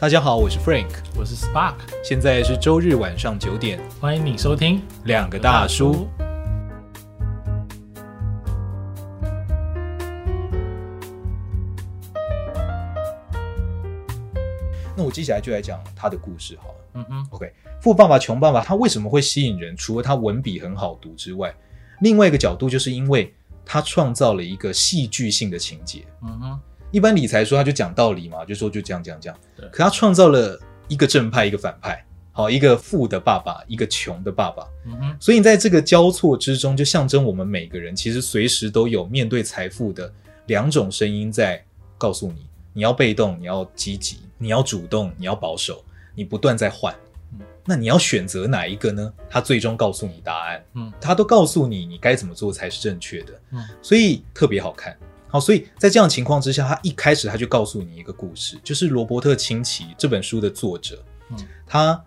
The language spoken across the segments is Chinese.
大家好，我是 Frank，我是 Spark，现在是周日晚上九点，欢迎你收听两个大叔。那我接下来就来讲他的故事好了。嗯哼，OK，富爸爸穷爸爸他为什么会吸引人？除了他文笔很好读之外，另外一个角度就是因为他创造了一个戏剧性的情节。嗯哼。一般理财书他就讲道理嘛，就说就这样这样这样。可他创造了一个正派，一个反派，好，一个富的爸爸，一个穷的爸爸。嗯哼。所以在这个交错之中，就象征我们每个人其实随时都有面对财富的两种声音在告诉你：你要被动，你要积极；你要主动，你要保守。你不断在换，嗯，那你要选择哪一个呢？他最终告诉你答案，嗯，他都告诉你你该怎么做才是正确的，嗯，所以特别好看。好，所以在这样情况之下，他一开始他就告诉你一个故事，就是罗伯特清崎这本书的作者，嗯，他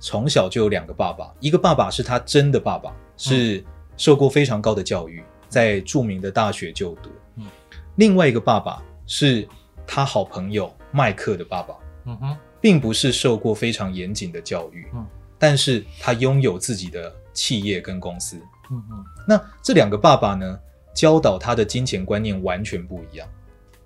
从小就有两个爸爸，一个爸爸是他真的爸爸，是受过非常高的教育，在著名的大学就读，嗯，另外一个爸爸是他好朋友麦克的爸爸，嗯哼，并不是受过非常严谨的教育，嗯，但是他拥有自己的企业跟公司，嗯哼，那这两个爸爸呢？教导他的金钱观念完全不一样。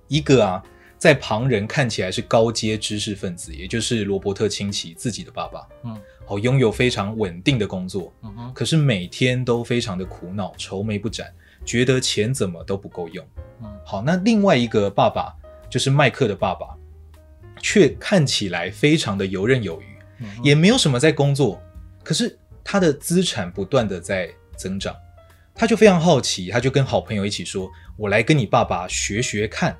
一个啊，在旁人看起来是高阶知识分子，也就是罗伯特清崎自己的爸爸，嗯，好，拥有非常稳定的工作，嗯哼，可是每天都非常的苦恼，愁眉不展，觉得钱怎么都不够用，嗯，好，那另外一个爸爸就是麦克的爸爸，却看起来非常的游刃有余，嗯，也没有什么在工作，可是他的资产不断的在增长。他就非常好奇，他就跟好朋友一起说：“我来跟你爸爸学学看，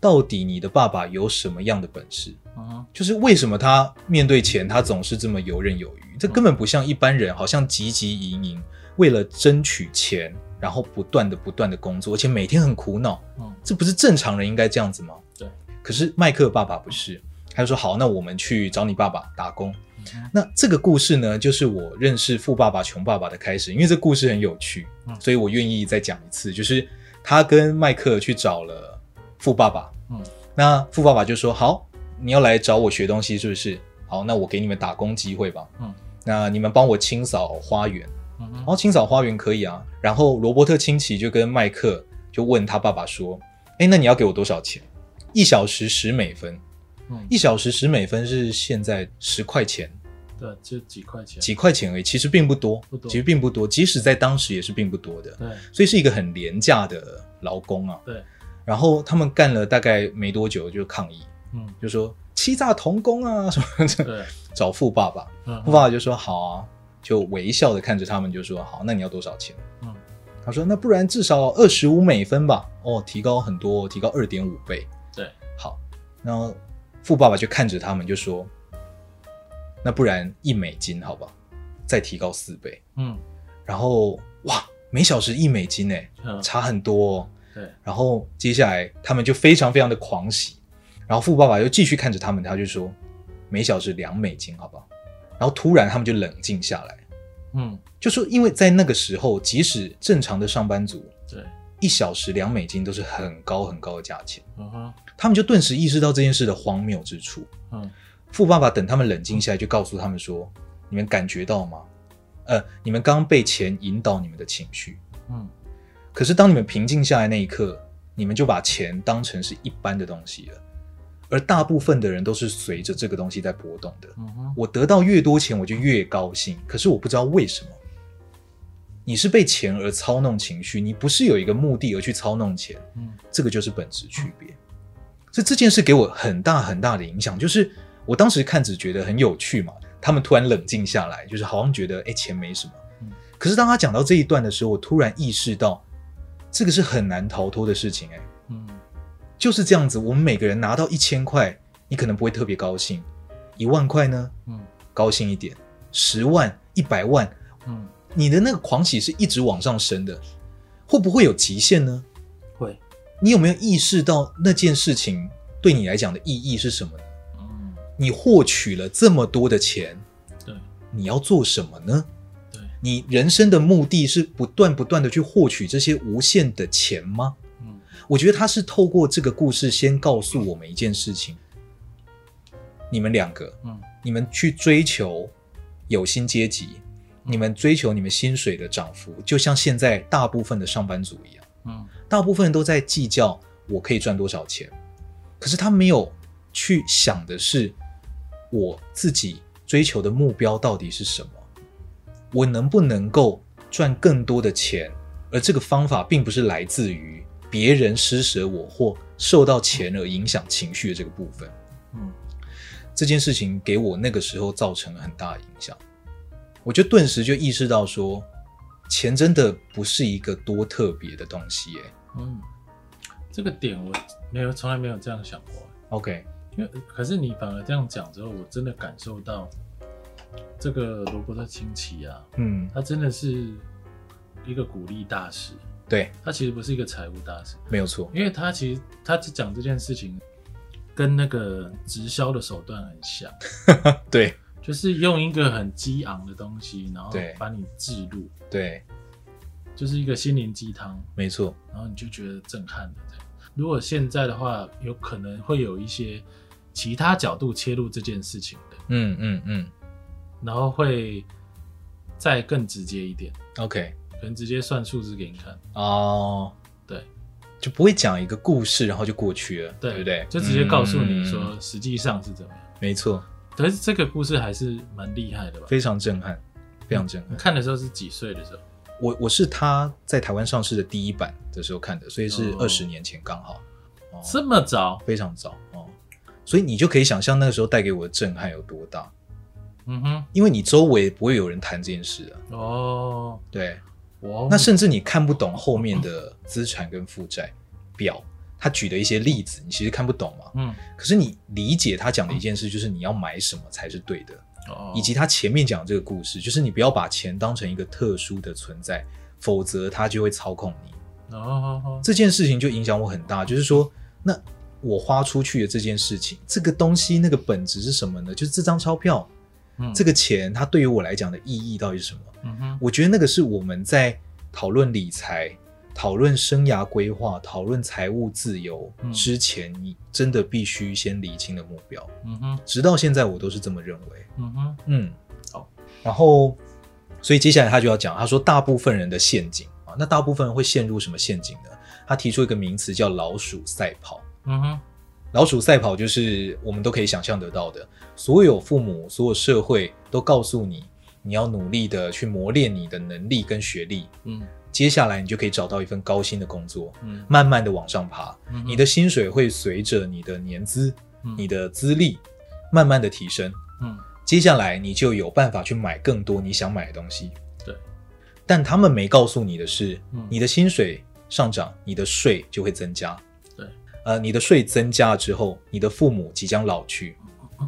到底你的爸爸有什么样的本事？嗯，就是为什么他面对钱，他总是这么游刃有余？这根本不像一般人，好像汲汲营营，为了争取钱，然后不断的不断的工作，而且每天很苦恼。嗯，这不是正常人应该这样子吗？对。可是麦克爸爸不是，他就说：好，那我们去找你爸爸打工。”那这个故事呢，就是我认识富爸爸穷爸爸的开始。因为这故事很有趣，所以我愿意再讲一次。就是他跟麦克去找了富爸爸，嗯，那富爸爸就说：“好，你要来找我学东西，是不是？好，那我给你们打工机会吧。嗯，那你们帮我清扫花园，嗯，然后清扫花园可以啊。然后罗伯特清崎就跟麦克就问他爸爸说：，哎，那你要给我多少钱？一小时十美分。”一小时十美分是现在十块钱，对，就几块钱，几块钱而已，其实并不多，不多，其实并不多，即使在当时也是并不多的，对，所以是一个很廉价的劳工啊，对。然后他们干了大概没多久就抗议，嗯，就说欺诈童工啊什么的，对，找富爸爸，嗯，富爸爸就说好啊，就微笑的看着他们就说好，那你要多少钱？嗯，他说那不然至少二十五美分吧，哦，提高很多，提高二点五倍，对，好，然后。富爸爸就看着他们，就说：“那不然一美金，好吧，再提高四倍。”嗯，然后哇，每小时一美金诶，嗯，差很多哦。对，然后接下来他们就非常非常的狂喜，然后富爸爸又继续看着他们，他就说：“每小时两美金，好不好。”然后突然他们就冷静下来，嗯，就说因为在那个时候，即使正常的上班族，对。一小时两美金都是很高很高的价钱，嗯哼，他们就顿时意识到这件事的荒谬之处。嗯，富爸爸等他们冷静下来，就告诉他们说：“你们感觉到吗？呃，你们刚刚被钱引导你们的情绪，嗯，可是当你们平静下来那一刻，你们就把钱当成是一般的东西了。而大部分的人都是随着这个东西在波动的。嗯哼，我得到越多钱，我就越高兴。可是我不知道为什么。”你是被钱而操弄情绪，你不是有一个目的而去操弄钱，嗯，这个就是本质区别。所以这件事给我很大很大的影响，就是我当时看只觉得很有趣嘛，他们突然冷静下来，就是好像觉得哎，钱没什么，嗯，可是当他讲到这一段的时候，我突然意识到这个是很难逃脱的事情，哎，嗯，就是这样子。我们每个人拿到一千块，你可能不会特别高兴，一万块呢，嗯，高兴一点，十万、一百万，嗯。你的那个狂喜是一直往上升的，会不会有极限呢？会。你有没有意识到那件事情对你来讲的意义是什么呢？嗯。你获取了这么多的钱，对，你要做什么呢？对。你人生的目的是不断不断的去获取这些无限的钱吗？嗯。我觉得他是透过这个故事先告诉我们一件事情：你们两个，嗯，你们去追求有薪阶级，你们追求你们薪水的涨幅，就像现在大部分的上班族一样，嗯，大部分人都在计较我可以赚多少钱，可是他没有去想的是我自己追求的目标到底是什么，我能不能够赚更多的钱，而这个方法并不是来自于别人施舍我或受到钱而影响情绪的这个部分，嗯，这件事情给我那个时候造成了很大的影响。我就顿时就意识到说，钱真的不是一个多特别的东西，耶。嗯，这个点我没有从来没有这样想过。OK，因为可是你反而这样讲之后，我真的感受到这个罗伯特清崎啊，嗯，他真的是一个鼓励大师。对，他其实不是一个财务大师，没有错，因为他其实他只讲这件事情，跟那个直销的手段很像。对。就是用一个很激昂的东西，然后把你置入，对，就是一个心灵鸡汤，没错。然后你就觉得震撼了。如果现在的话，有可能会有一些其他角度切入这件事情的，嗯嗯嗯，然后会再更直接一点。OK，可能直接算数字给你看。哦，对，就不会讲一个故事，然后就过去了，对，对不对？就直接告诉你说，实际上是怎么样。没错。可是这个故事还是蛮厉害的吧？非常震撼，非常震撼。你看的时候是几岁的时候？我我是他在台湾上市的第一版的时候看的，所以是二十年前刚好。这么早？非常早哦。所以你就可以想象那个时候带给我的震撼有多大。嗯哼，因为你周围不会有人谈这件事啊。哦，对，哇，那甚至你看不懂后面的资产跟负债表。他举的一些例子，你其实看不懂嘛？嗯，可是你理解他讲的一件事，就是你要买什么才是对的，哦，以及他前面讲的这个故事，就是你不要把钱当成一个特殊的存在，否则他就会操控你。哦，这件事情就影响我很大，就是说，那我花出去的这件事情，这个东西那个本质是什么呢？就是这张钞票，嗯，这个钱它对于我来讲的意义到底是什么？嗯哼，我觉得那个是我们在讨论理财。讨论生涯规划、讨论财务自由之前，你真的必须先理清的目标。嗯哼，直到现在我都是这么认为。嗯哼，嗯，好。然后，所以接下来他就要讲，他说大部分人的陷阱啊，那大部分人会陷入什么陷阱呢？他提出一个名词叫“老鼠赛跑”。嗯哼，老鼠赛跑就是我们都可以想象得到的，所有父母、所有社会都告诉你，你要努力的去磨练你的能力跟学历。嗯。接下来你就可以找到一份高薪的工作，嗯，慢慢的往上爬，嗯，你的薪水会随着你的年资，嗯，你的资历慢慢的提升，嗯，接下来你就有办法去买更多你想买的东西，对，但他们没告诉你的是，嗯，你的薪水上涨，你的税就会增加，对，呃，你的税增加了之后，你的父母即将老去，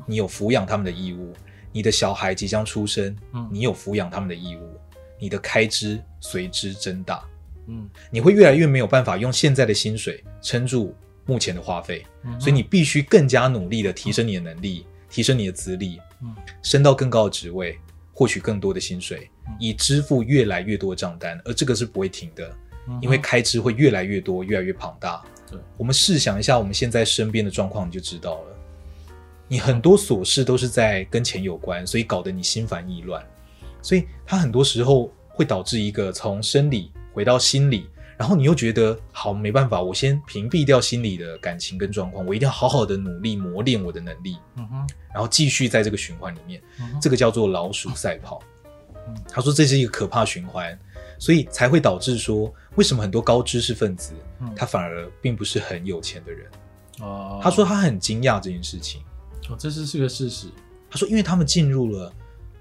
你有抚养他们的义务，你的小孩即将出生，嗯，你有抚养他们的义务。你的开支随之增大，嗯，你会越来越没有办法用现在的薪水撑住目前的花费，嗯，所以你必须更加努力的提升你的能力，嗯，提升你的资历，嗯，升到更高的职位，获取更多的薪水，嗯，以支付越来越多的账单，而这个是不会停的，嗯，因为开支会越来越多，越来越庞大。对，我们试想一下我们现在身边的状况，你就知道了，你很多琐事都是在跟钱有关，所以搞得你心烦意乱。所以他很多时候会导致一个从生理回到心理，然后你又觉得好，没办法，我先屏蔽掉心理的感情跟状况，我一定要好好的努力磨练我的能力，嗯哼，然后继续在这个循环里面，嗯，这个叫做老鼠赛跑。嗯，他说这是一个可怕循环，所以才会导致说为什么很多高知识分子，嗯，他反而并不是很有钱的人。哦，他说他很惊讶这件事情。哦，这是是个事实。他说因为他们进入了。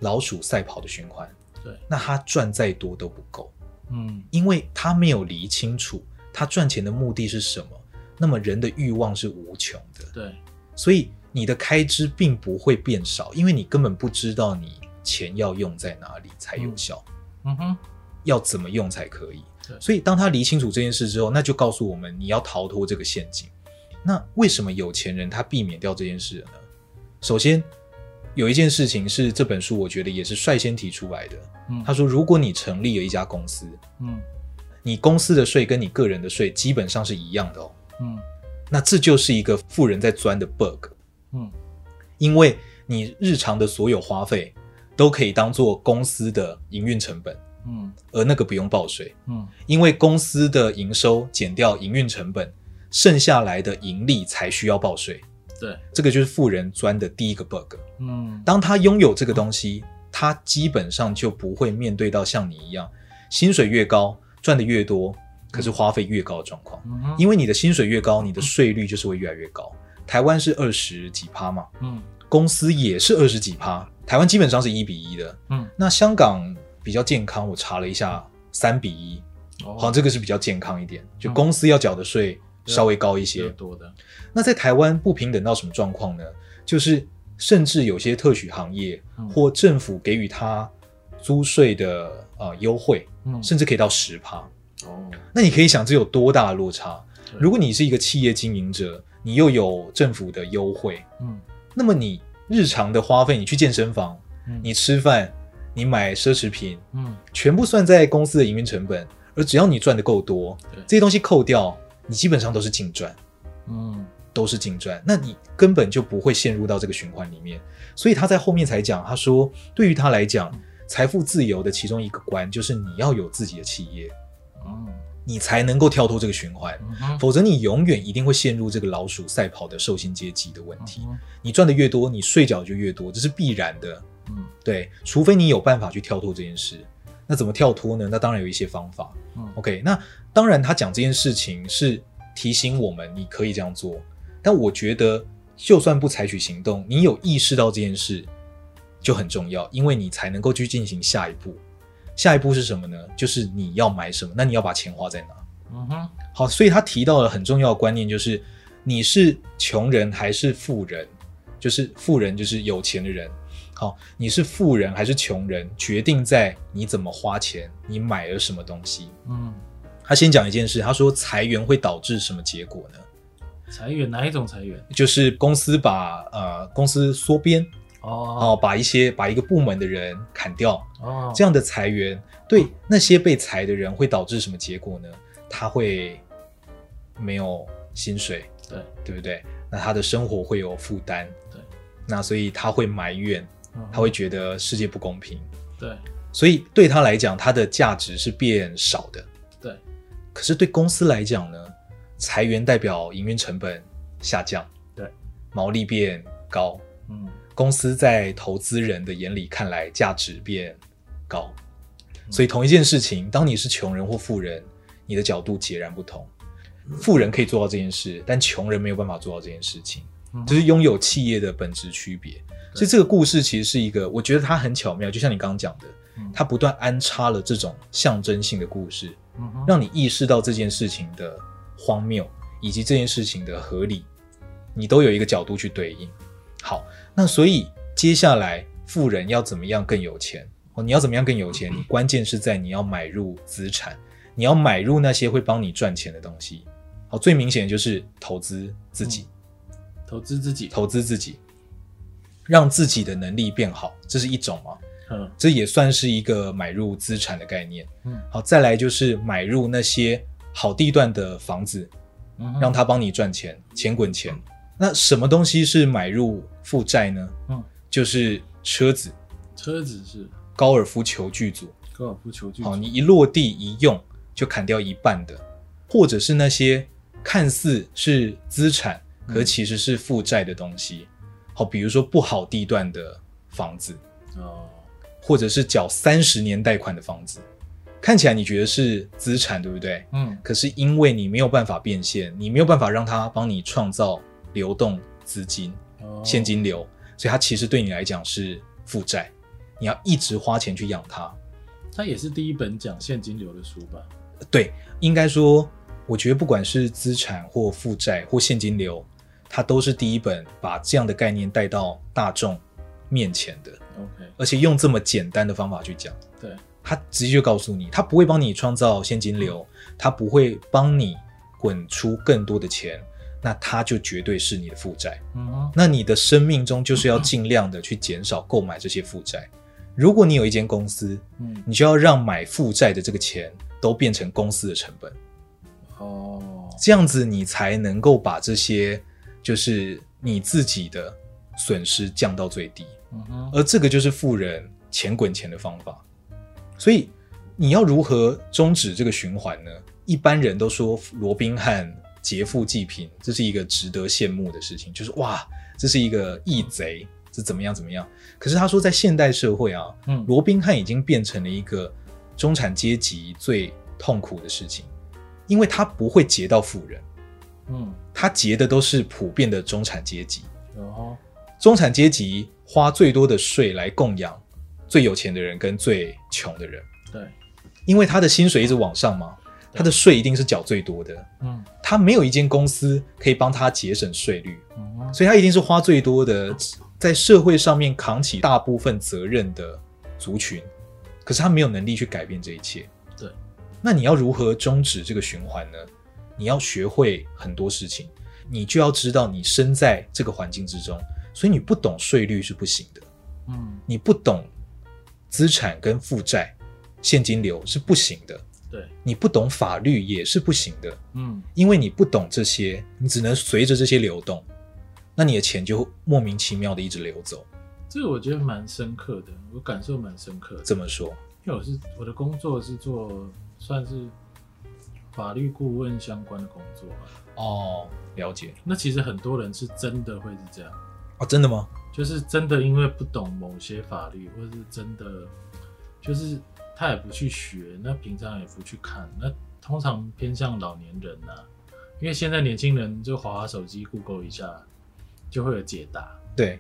老鼠赛跑的循环，对，那他赚再多都不够，嗯，因为他没有理清楚他赚钱的目的是什么。那么人的欲望是无穷的，对，所以你的开支并不会变少，因为你根本不知道你钱要用在哪里才有效，嗯哼，要怎么用才可以。对，所以当他理清楚这件事之后，那就告诉我们你要逃脱这个陷阱。那为什么有钱人他避免掉这件事呢？首先。有一件事情是这本书，我觉得也是率先提出来的。嗯，他说，如果你成立了一家公司，嗯，你公司的税跟你个人的税基本上是一样的哦。嗯，那这就是一个富人在钻的 bug。嗯，因为你日常的所有花费都可以当做公司的营运成本，嗯，而那个不用报税，嗯，因为公司的营收减掉营运成本，剩下来的盈利才需要报税。对，这个就是富人钻的第一个 bug。嗯，当他拥有这个东西，他基本上就不会面对到像你一样，薪水越高赚的越多，可是花费越高的状况。嗯，因为你的薪水越高，你的税率就是会越来越高。台湾是二十几趴嘛，嗯，公司也是二十几趴，台湾基本上是一比一的。嗯，那香港比较健康，我查了一下，三比一，哦，好像这个是比较健康一点，就公司要缴的税稍微高一些。多的。那在台湾不平等到什么状况呢？就是甚至有些特许行业或政府给予他租税的呃优惠，嗯，甚至可以到十趴。哦，那你可以想这有多大的落差？如果你是一个企业经营者，你又有政府的优惠，嗯，那么你日常的花费，你去健身房，嗯，你吃饭，你买奢侈品，嗯，全部算在公司的营运成本，而只要你赚的够多，这些东西扣掉，你基本上都是净赚，嗯，都是净赚，那你根本就不会陷入到这个循环里面。所以他在后面才讲，他说对于他来讲，财富自由的其中一个关就是你要有自己的企业，嗯。你才能够跳脱这个循环，嗯、否则你永远一定会陷入这个老鼠赛跑的受薪阶级的问题。嗯、你赚的越多，你睡觉就越多，这是必然的。嗯，对，除非你有办法去跳脱这件事。那怎么跳脱呢？那当然有一些方法。嗯，OK，那当然他讲这件事情是提醒我们你可以这样做，但我觉得就算不采取行动，你有意识到这件事就很重要，因为你才能够去进行下一步。下一步是什么呢？就是你要买什么，那你要把钱花在哪？嗯哼，好，所以他提到了很重要的观念，就是你是穷人还是富人，就是富人就是有钱的人。好，你是富人还是穷人，决定在你怎么花钱，你买了什么东西。嗯，他先讲一件事，他说裁员会导致什么结果呢？裁员哪一种裁员？就是公司把呃公司缩编。哦，把一些把一个部门的人砍掉，哦，这样的裁员对那些被裁的人会导致什么结果呢？他会没有薪水，对，对不对？那他的生活会有负担，对，那所以他会埋怨，他会觉得世界不公平，对，所以对他来讲，他的价值是变少的，对。可是对公司来讲呢，裁员代表营运成本下降，对，毛利变高，嗯。公司在投资人的眼里看来价值变高，所以同一件事情，当你是穷人或富人，你的角度截然不同。富人可以做到这件事，但穷人没有办法做到这件事情，就是拥有企业的本质区别。所以这个故事其实是一个，我觉得它很巧妙，就像你刚刚讲的，它不断安插了这种象征性的故事，让你意识到这件事情的荒谬以及这件事情的合理，你都有一个角度去对应。好。那所以接下来富人要怎么样更有钱？哦，你要怎么样更有钱？你 关键是在你要买入资产，你要买入那些会帮你赚钱的东西。好，最明显的就是投资自己，嗯、投资自己，投资自己，让自己的能力变好，这是一种嘛？嗯，这也算是一个买入资产的概念。嗯，好，再来就是买入那些好地段的房子，嗯，让他帮你赚钱，钱滚钱。那什么东西是买入负债呢？嗯，就是车子。车子是高尔夫球具组。高尔夫球具组。好，你一落地一用就砍掉一半的，或者是那些看似是资产，可其实是负债的东西。好，比如说不好地段的房子，哦，或者是缴三十年贷款的房子，看起来你觉得是资产，对不对？嗯。可是因为你没有办法变现，你没有办法让它帮你创造。流动资金、现金流，所以它其实对你来讲是负债，你要一直花钱去养它。它也是第一本讲现金流的书吧？对，应该说，我觉得不管是资产或负债或现金流，它都是第一本把这样的概念带到大众面前的。OK，而且用这么简单的方法去讲。对，他直接就告诉你，他不会帮你创造现金流，他不会帮你滚出更多的钱。那他就绝对是你的负债。嗯，那你的生命中就是要尽量的去减少购买这些负债。如果你有一间公司，嗯，你就要让买负债的这个钱都变成公司的成本。哦，这样子你才能够把这些就是你自己的损失降到最低。而这个就是富人钱滚钱的方法。所以你要如何终止这个循环呢？一般人都说罗宾汉劫富济贫，这是一个值得羡慕的事情，就是哇，这是一个义贼，是怎么样怎么样。可是他说，在现代社会啊，嗯，罗宾汉已经变成了一个中产阶级最痛苦的事情，因为他不会劫到富人，嗯，他劫的都是普遍的中产阶级。哦，中产阶级花最多的税来供养最有钱的人跟最穷的人。对，因为他的薪水一直往上嘛。他的税一定是缴最多的，嗯，他没有一间公司可以帮他节省税率，嗯，所以他一定是花最多的，在社会上面扛起大部分责任的族群，可是他没有能力去改变这一切。对，那你要如何终止这个循环呢？你要学会很多事情，你就要知道你身在这个环境之中，所以你不懂税率是不行的，嗯，你不懂资产跟负债、现金流是不行的。对，你不懂法律也是不行的，嗯，因为你不懂这些，你只能随着这些流动，那你的钱就莫名其妙的一直流走。这个我觉得蛮深刻的，我感受蛮深刻的。怎么说？因为我是我的工作是做算是法律顾问相关的工作。哦，了解。那其实很多人是真的会是这样。哦，真的吗？就是真的因为不懂某些法律，或者是真的就是。他也不去学，那平常也不去看，那通常偏向老年人呐、啊，因为现在年轻人就滑滑手机，Google 一下就会有解答。对，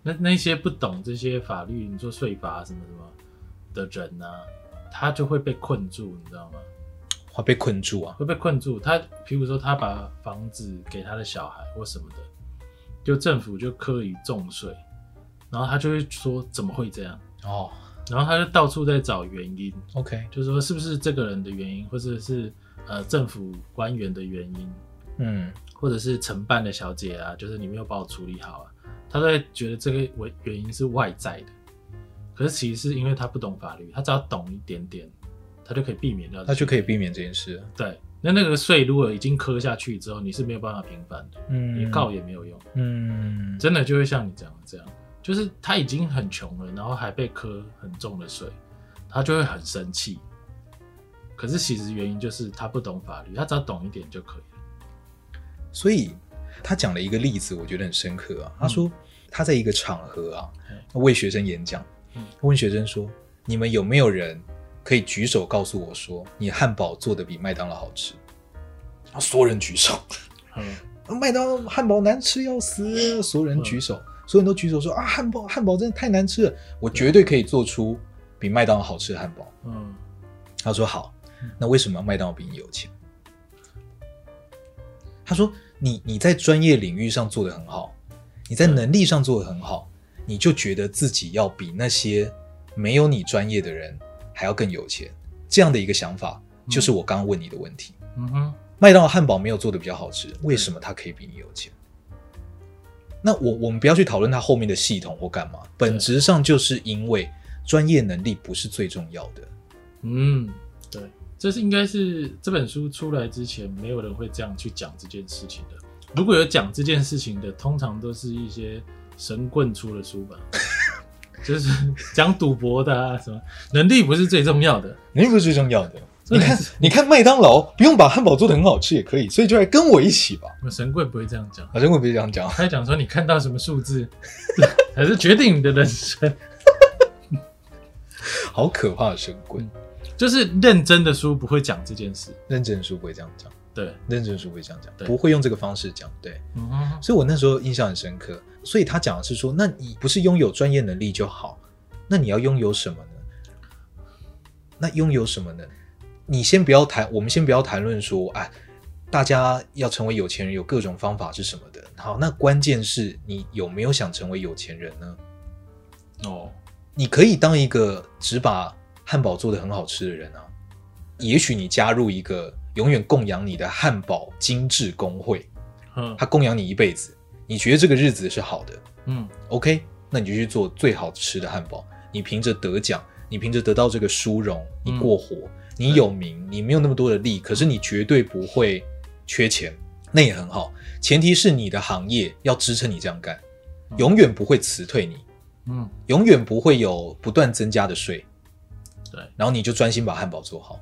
那那些不懂这些法律，你说税法什么什么的人呢、啊，他就会被困住，你知道吗？会被困住啊？会被困住。他比如说他把房子给他的小孩或什么的，就政府就课以重税，然后他就会说怎么会这样？哦。然后他就到处在找原因，OK，就是说是不是这个人的原因，或者是呃政府官员的原因，嗯，或者是承办的小姐啊，就是你没有帮我处理好啊，他在觉得这个原原因是外在的，可是其实是因为他不懂法律，他只要懂一点点，他就可以避免掉，他就可以避免这件事。对，那那个税如果已经磕下去之后，你是没有办法平反的，嗯，你告也没有用，嗯，真的就会像你讲的这样。就是他已经很穷了，然后还被磕很重的税，他就会很生气。可是其实原因就是他不懂法律，他只要懂一点就可以了。所以他讲了一个例子，我觉得很深刻啊。他说他在一个场合啊，为学生演讲，问学生说：“你们有没有人可以举手告诉我说，你汉堡做的比麦当劳好吃？”然后所有人举手。嗯，麦当劳汉堡难吃要死，所有人举手。所有人都举手说啊，汉堡汉堡真的太难吃了，我绝对可以做出比麦当劳好吃的汉堡。嗯，他说好，那为什么麦当劳比你有钱？他说你你在专业领域上做的很好，你在能力上做的很好，你就觉得自己要比那些没有你专业的人还要更有钱，这样的一个想法就是我刚刚问你的问题。嗯哼，麦当劳汉堡没有做的比较好吃，为什么它可以比你有钱？那我我们不要去讨论它后面的系统或干嘛，本质上就是因为专业能力不是最重要的。嗯，对，这是应该是这本书出来之前，没有人会这样去讲这件事情的。如果有讲这件事情的，通常都是一些神棍出的书吧，就是讲赌博的啊，什么能力不是最重要的，能力不是最重要的。你看，你看麦当劳不用把汉堡做的很好吃也可以，所以就来跟我一起吧。神棍不会这样讲，神棍不会这样讲，他讲说你看到什么数字，还是决定你的人生。好可怕的神棍，就是认真的书不会讲这件事，认真的书不会这样讲。对，认真的书不会这样讲，不会用这个方式讲。对，嗯，所以我那时候印象很深刻。所以他讲的是说，那你不是拥有专业能力就好，那你要拥有什么呢？那拥有什么呢？你先不要谈，我们先不要谈论说，哎，大家要成为有钱人有各种方法是什么的。好，那关键是你有没有想成为有钱人呢？哦，你可以当一个只把汉堡做的很好吃的人啊。也许你加入一个永远供养你的汉堡精致工会，嗯，他供养你一辈子，你觉得这个日子是好的，嗯，OK，那你就去做最好吃的汉堡。你凭着得奖，你凭着得到这个殊荣，你过活。嗯你有名，你没有那么多的利，可是你绝对不会缺钱，那也很好。前提是你的行业要支撑你这样干。永远不会辞退你，嗯，永远不会有不断增加的税，对，然后你就专心把汉堡做好。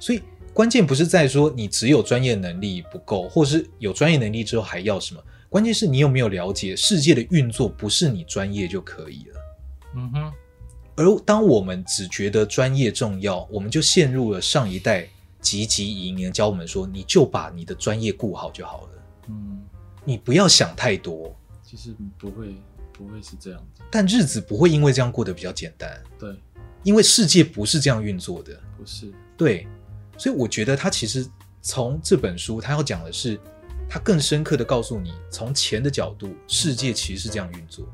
所以关键不是在说你只有专业能力不够，或是有专业能力之后还要什么，关键是你有没有了解世界的运作，不是你专业就可以了。嗯哼。而当我们只觉得专业重要，我们就陷入了上一代汲汲营营教我们说，你就把你的专业顾好就好了。嗯，你不要想太多。其实不会，不会是这样子。但日子不会因为这样过得比较简单。对，因为世界不是这样运作的。不是。对，所以我觉得他其实从这本书，他要讲的是，他更深刻的告诉你，从钱的角度，世界其实是这样运作。